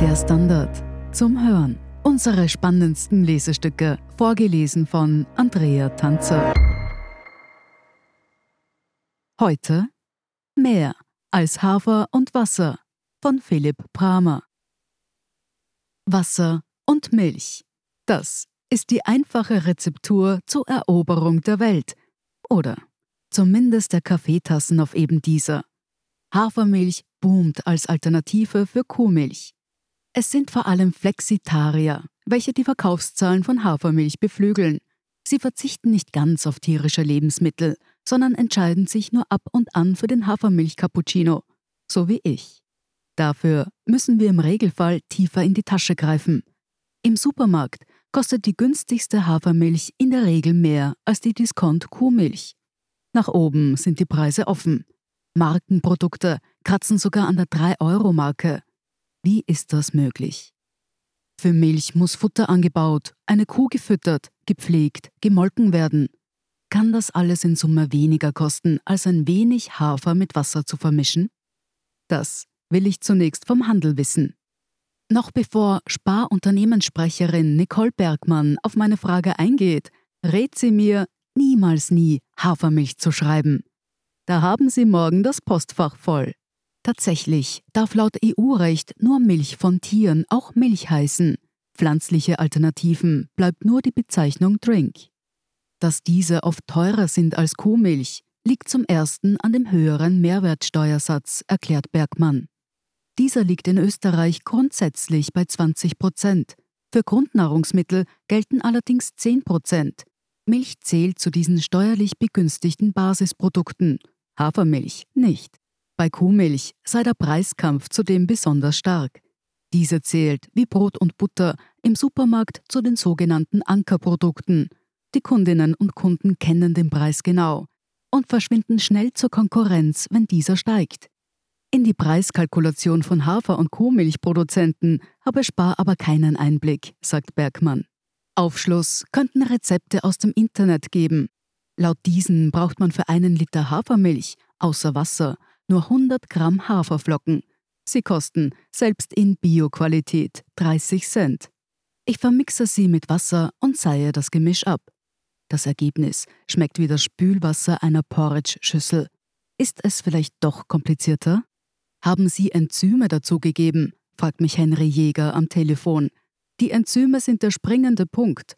Der Standard zum Hören. Unsere spannendsten Lesestücke, vorgelesen von Andrea Tanzer. Heute Mehr als Hafer und Wasser von Philipp Bramer. Wasser und Milch. Das ist die einfache Rezeptur zur Eroberung der Welt. Oder zumindest der Kaffeetassen auf eben dieser. Hafermilch boomt als Alternative für Kuhmilch. Es sind vor allem Flexitarier, welche die Verkaufszahlen von Hafermilch beflügeln. Sie verzichten nicht ganz auf tierische Lebensmittel, sondern entscheiden sich nur ab und an für den Hafermilch-Cappuccino, so wie ich. Dafür müssen wir im Regelfall tiefer in die Tasche greifen. Im Supermarkt kostet die günstigste Hafermilch in der Regel mehr als die Discount-Kuhmilch. Nach oben sind die Preise offen. Markenprodukte kratzen sogar an der 3-Euro-Marke. Wie ist das möglich? Für Milch muss Futter angebaut, eine Kuh gefüttert, gepflegt, gemolken werden. Kann das alles in Summe weniger kosten, als ein wenig Hafer mit Wasser zu vermischen? Das will ich zunächst vom Handel wissen. Noch bevor Sparunternehmenssprecherin Nicole Bergmann auf meine Frage eingeht, rät sie mir, niemals nie Hafermilch zu schreiben. Da haben Sie morgen das Postfach voll. Tatsächlich darf laut EU-Recht nur Milch von Tieren auch Milch heißen. Pflanzliche Alternativen bleibt nur die Bezeichnung Drink. Dass diese oft teurer sind als Kuhmilch, liegt zum ersten an dem höheren Mehrwertsteuersatz, erklärt Bergmann. Dieser liegt in Österreich grundsätzlich bei 20 Prozent. Für Grundnahrungsmittel gelten allerdings 10 Prozent. Milch zählt zu diesen steuerlich begünstigten Basisprodukten, Hafermilch nicht. Bei Kuhmilch sei der Preiskampf zudem besonders stark. Diese zählt, wie Brot und Butter, im Supermarkt zu den sogenannten Ankerprodukten. Die Kundinnen und Kunden kennen den Preis genau und verschwinden schnell zur Konkurrenz, wenn dieser steigt. In die Preiskalkulation von Hafer- und Kuhmilchproduzenten habe Spar aber keinen Einblick, sagt Bergmann. Aufschluss könnten Rezepte aus dem Internet geben. Laut diesen braucht man für einen Liter Hafermilch außer Wasser nur 100 Gramm Haferflocken. Sie kosten, selbst in Bio-Qualität, 30 Cent. Ich vermixe sie mit Wasser und seihe das Gemisch ab. Das Ergebnis schmeckt wie das Spülwasser einer Porridge-Schüssel. Ist es vielleicht doch komplizierter? Haben Sie Enzyme dazugegeben? fragt mich Henry Jäger am Telefon. Die Enzyme sind der springende Punkt.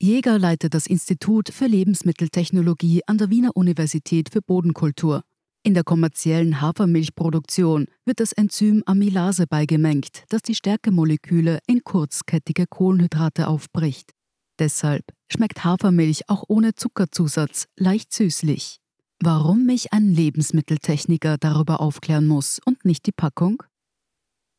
Jäger leitet das Institut für Lebensmitteltechnologie an der Wiener Universität für Bodenkultur. In der kommerziellen Hafermilchproduktion wird das Enzym Amylase beigemengt, das die Stärkemoleküle in kurzkettige Kohlenhydrate aufbricht. Deshalb schmeckt Hafermilch auch ohne Zuckerzusatz leicht süßlich. Warum mich ein Lebensmitteltechniker darüber aufklären muss und nicht die Packung?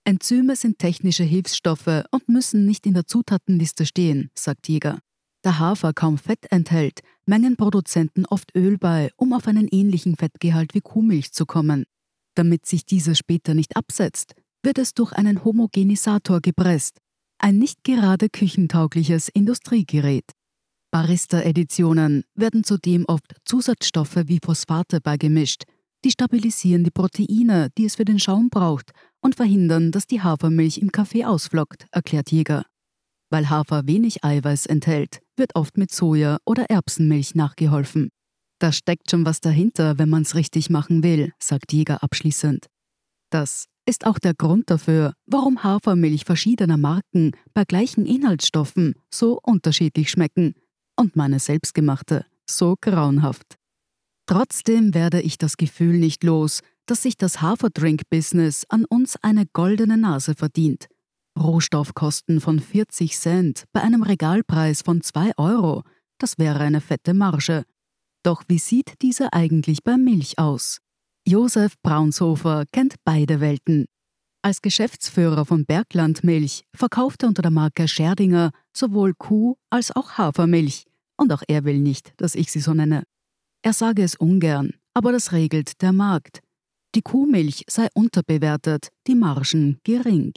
Enzyme sind technische Hilfsstoffe und müssen nicht in der Zutatenliste stehen, sagt Jäger. Da Hafer kaum Fett enthält, mengen Produzenten oft Öl bei, um auf einen ähnlichen Fettgehalt wie Kuhmilch zu kommen. Damit sich dieses später nicht absetzt, wird es durch einen Homogenisator gepresst, ein nicht gerade küchentaugliches Industriegerät. Barista-Editionen werden zudem oft Zusatzstoffe wie Phosphate beigemischt. Die stabilisieren die Proteine, die es für den Schaum braucht, und verhindern, dass die Hafermilch im Kaffee ausflockt, erklärt Jäger. Weil Hafer wenig Eiweiß enthält, wird oft mit Soja- oder Erbsenmilch nachgeholfen. Da steckt schon was dahinter, wenn man's richtig machen will, sagt Jäger abschließend. Das ist auch der Grund dafür, warum Hafermilch verschiedener Marken bei gleichen Inhaltsstoffen so unterschiedlich schmecken und meine selbstgemachte so grauenhaft. Trotzdem werde ich das Gefühl nicht los, dass sich das Haferdrink-Business an uns eine goldene Nase verdient Rohstoffkosten von 40 Cent bei einem Regalpreis von 2 Euro, das wäre eine fette Marge. Doch wie sieht diese eigentlich bei Milch aus? Josef Braunshofer kennt beide Welten. Als Geschäftsführer von Bergland Milch verkauft er unter der Marke Scherdinger sowohl Kuh- als auch Hafermilch. Und auch er will nicht, dass ich sie so nenne. Er sage es ungern, aber das regelt der Markt. Die Kuhmilch sei unterbewertet, die Margen gering.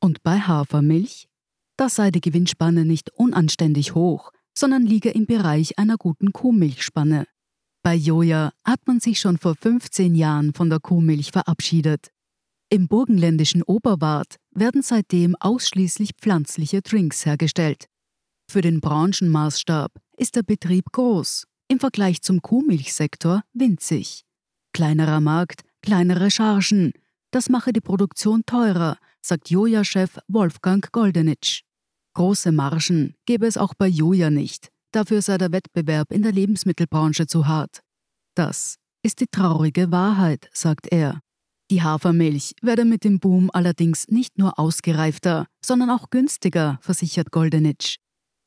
Und bei Hafermilch? Da sei die Gewinnspanne nicht unanständig hoch, sondern liege im Bereich einer guten Kuhmilchspanne. Bei Joja hat man sich schon vor 15 Jahren von der Kuhmilch verabschiedet. Im burgenländischen Oberwart werden seitdem ausschließlich pflanzliche Drinks hergestellt. Für den Branchenmaßstab ist der Betrieb groß, im Vergleich zum Kuhmilchsektor winzig. Kleinerer Markt, kleinere Chargen. Das mache die Produktion teurer, sagt Joja-Chef Wolfgang Goldenitsch. Große Margen gäbe es auch bei Joja nicht. Dafür sei der Wettbewerb in der Lebensmittelbranche zu hart. Das ist die traurige Wahrheit, sagt er. Die Hafermilch werde mit dem Boom allerdings nicht nur ausgereifter, sondern auch günstiger, versichert Goldenitsch.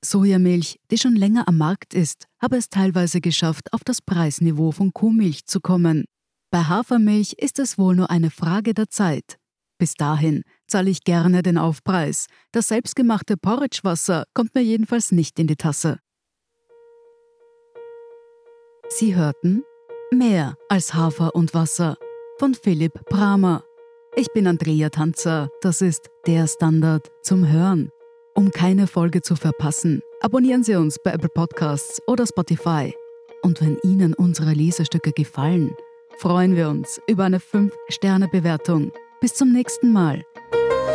Sojamilch, die schon länger am Markt ist, habe es teilweise geschafft, auf das Preisniveau von Kuhmilch zu kommen. Bei Hafermilch ist es wohl nur eine Frage der Zeit. Bis dahin zahle ich gerne den Aufpreis. Das selbstgemachte Porridgewasser kommt mir jedenfalls nicht in die Tasse. Sie hörten Mehr als Hafer und Wasser von Philipp Bramer. Ich bin Andrea Tanzer, das ist der Standard zum Hören. Um keine Folge zu verpassen, abonnieren Sie uns bei Apple Podcasts oder Spotify. Und wenn Ihnen unsere Lesestücke gefallen, freuen wir uns über eine 5-Sterne-Bewertung. Bis zum nächsten Mal.